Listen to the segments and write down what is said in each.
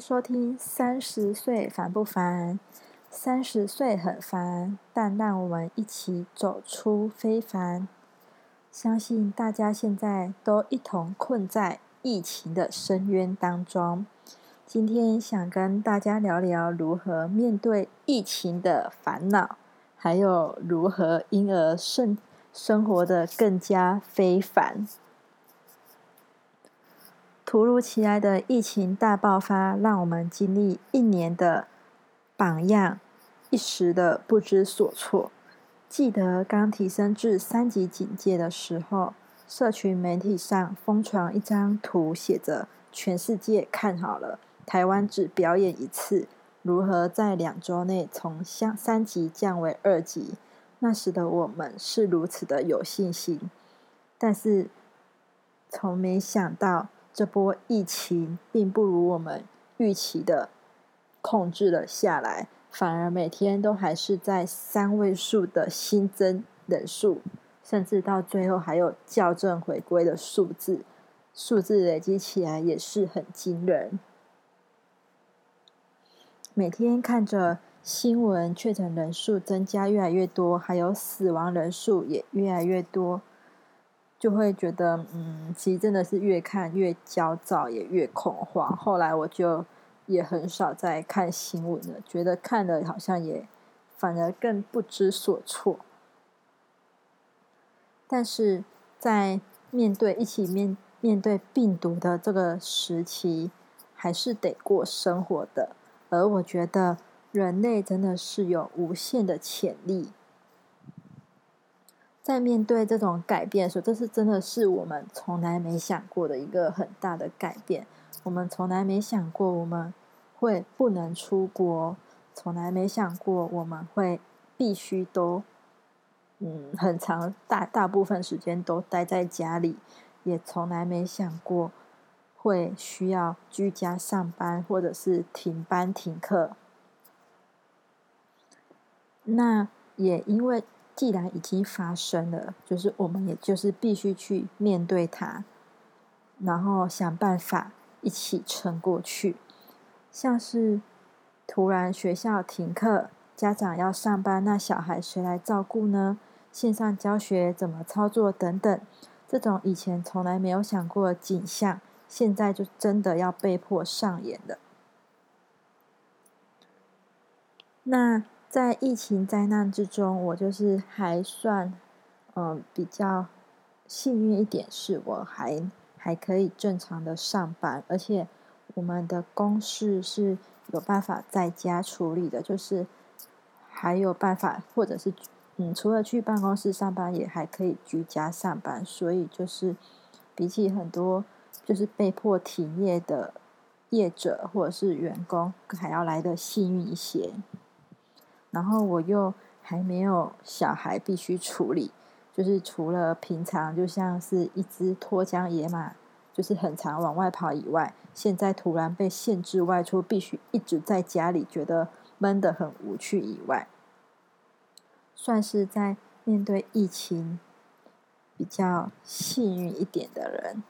收听《三十岁烦不烦》。三十岁很烦，但让我们一起走出非凡。相信大家现在都一同困在疫情的深渊当中。今天想跟大家聊聊如何面对疫情的烦恼，还有如何因而生生活的更加非凡。突如其来的疫情大爆发，让我们经历一年的榜样，一时的不知所措。记得刚提升至三级警戒的时候，社群媒体上疯传一张图，写着“全世界看好了，台湾只表演一次，如何在两周内从三三级降为二级？”那时的我们是如此的有信心，但是从没想到。这波疫情并不如我们预期的控制了下来，反而每天都还是在三位数的新增人数，甚至到最后还有校正回归的数字，数字累积起来也是很惊人。每天看着新闻，确诊人数增加越来越多，还有死亡人数也越来越多。就会觉得，嗯，其实真的是越看越焦躁，也越恐慌。后来我就也很少再看新闻了，觉得看了好像也反而更不知所措。但是在面对一起面面对病毒的这个时期，还是得过生活的。而我觉得人类真的是有无限的潜力。在面对这种改变的时候，这是真的是我们从来没想过的一个很大的改变。我们从来没想过我们会不能出国，从来没想过我们会必须都嗯很长大大部分时间都待在家里，也从来没想过会需要居家上班或者是停班停课。那也因为。既然已经发生了，就是我们也就是必须去面对它，然后想办法一起撑过去。像是突然学校停课，家长要上班，那小孩谁来照顾呢？线上教学怎么操作等等，这种以前从来没有想过的景象，现在就真的要被迫上演了。那。在疫情灾难之中，我就是还算，嗯，比较幸运一点，是我还还可以正常的上班，而且我们的公事是有办法在家处理的，就是还有办法，或者是嗯，除了去办公室上班，也还可以居家上班，所以就是比起很多就是被迫停业的业者或者是员工，还要来的幸运一些。然后我又还没有小孩必须处理，就是除了平常就像是一只脱缰野马，就是很常往外跑以外，现在突然被限制外出，必须一直在家里，觉得闷得很无趣以外，算是在面对疫情比较幸运一点的人。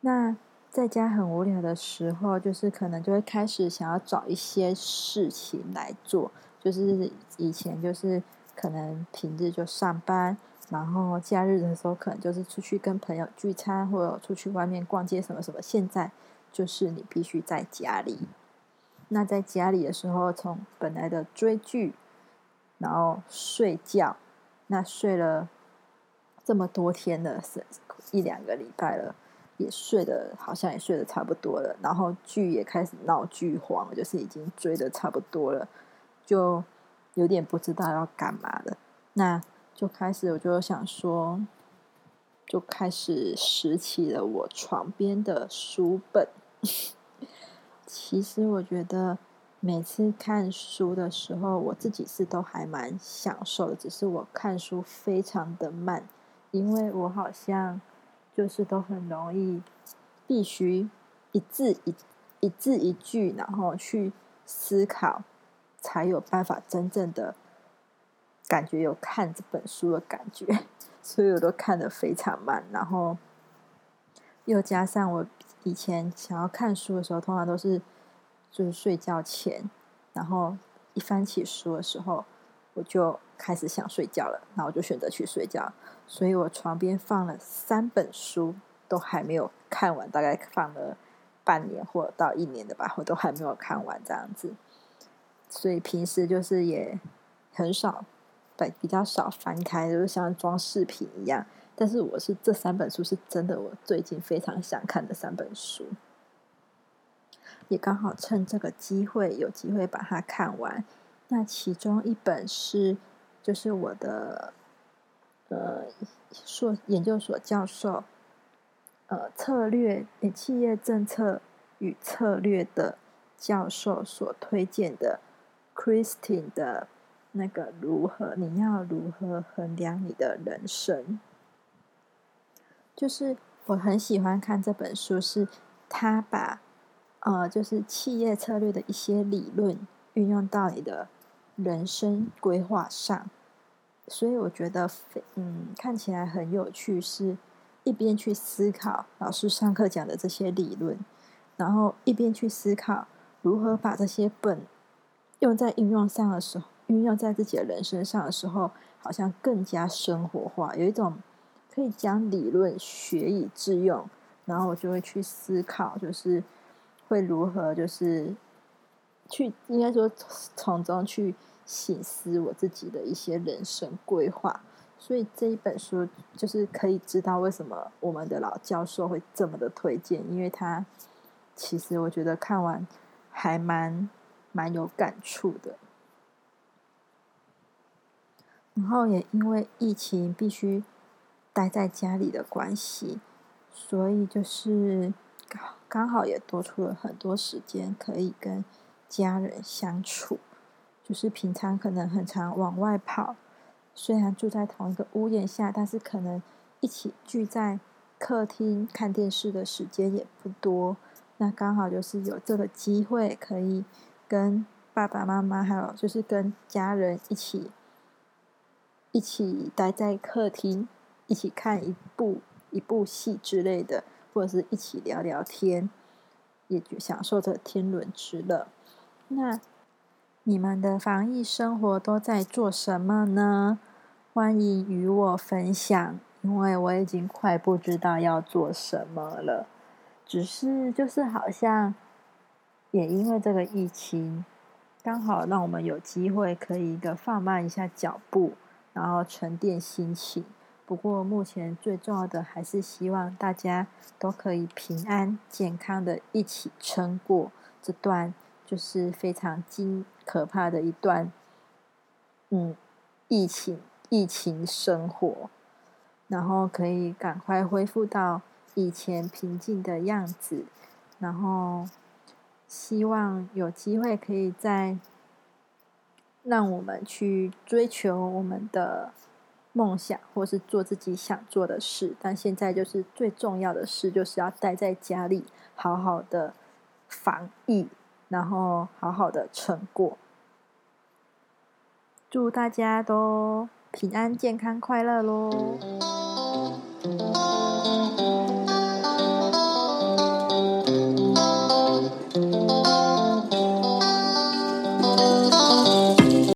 那。在家很无聊的时候，就是可能就会开始想要找一些事情来做。就是以前就是可能平日就上班，然后假日的时候可能就是出去跟朋友聚餐，或者出去外面逛街什么什么。现在就是你必须在家里。那在家里的时候，从本来的追剧，然后睡觉，那睡了这么多天了，是一两个礼拜了。也睡得，好像也睡得差不多了，然后剧也开始闹剧荒，就是已经追的差不多了，就有点不知道要干嘛了。那就开始，我就想说，就开始拾起了我床边的书本。其实我觉得每次看书的时候，我自己是都还蛮享受的，只是我看书非常的慢，因为我好像。就是都很容易，必须一字一一字一句，然后去思考，才有办法真正的感觉有看这本书的感觉，所以我都看得非常慢。然后又加上我以前想要看书的时候，通常都是就是睡觉前，然后一翻起书的时候，我就开始想睡觉了，然后我就选择去睡觉。所以我床边放了三本书，都还没有看完，大概放了半年或到一年的吧，我都还没有看完这样子。所以平时就是也很少，比比较少翻开，就是像装饰品一样。但是我是这三本书是真的，我最近非常想看的三本书，也刚好趁这个机会有机会把它看完。那其中一本是就是我的呃硕研究所教授，呃策略企业政策与策略的教授所推荐的 Christine 的那个如何你要如何衡量你的人生。就是我很喜欢看这本书，是他把呃，就是企业策略的一些理论运用到你的人生规划上，所以我觉得嗯，看起来很有趣，是一边去思考老师上课讲的这些理论，然后一边去思考如何把这些本用在应用上的时候，运用在自己的人生上的时候，好像更加生活化，有一种。可以将理论学以致用，然后我就会去思考，就是会如何，就是去应该说从中去醒思我自己的一些人生规划。所以这一本书就是可以知道为什么我们的老教授会这么的推荐，因为他其实我觉得看完还蛮蛮有感触的。然后也因为疫情必须。待在家里的关系，所以就是刚刚好也多出了很多时间可以跟家人相处。就是平常可能很常往外跑，虽然住在同一个屋檐下，但是可能一起聚在客厅看电视的时间也不多。那刚好就是有这个机会，可以跟爸爸妈妈还有就是跟家人一起一起待在客厅。一起看一部一部戏之类的，或者是一起聊聊天，也就享受着天伦之乐。那你们的防疫生活都在做什么呢？欢迎与我分享，因为我已经快不知道要做什么了。只是就是好像也因为这个疫情，刚好让我们有机会可以一个放慢一下脚步，然后沉淀心情。不过，目前最重要的还是希望大家都可以平安健康的一起撑过这段，就是非常惊可怕的一段，嗯，疫情疫情生活，然后可以赶快恢复到以前平静的样子，然后希望有机会可以再让我们去追求我们的。梦想，或是做自己想做的事，但现在就是最重要的事，就是要待在家里，好好的防疫，然后好好的撑过。祝大家都平安、健康、快乐喽！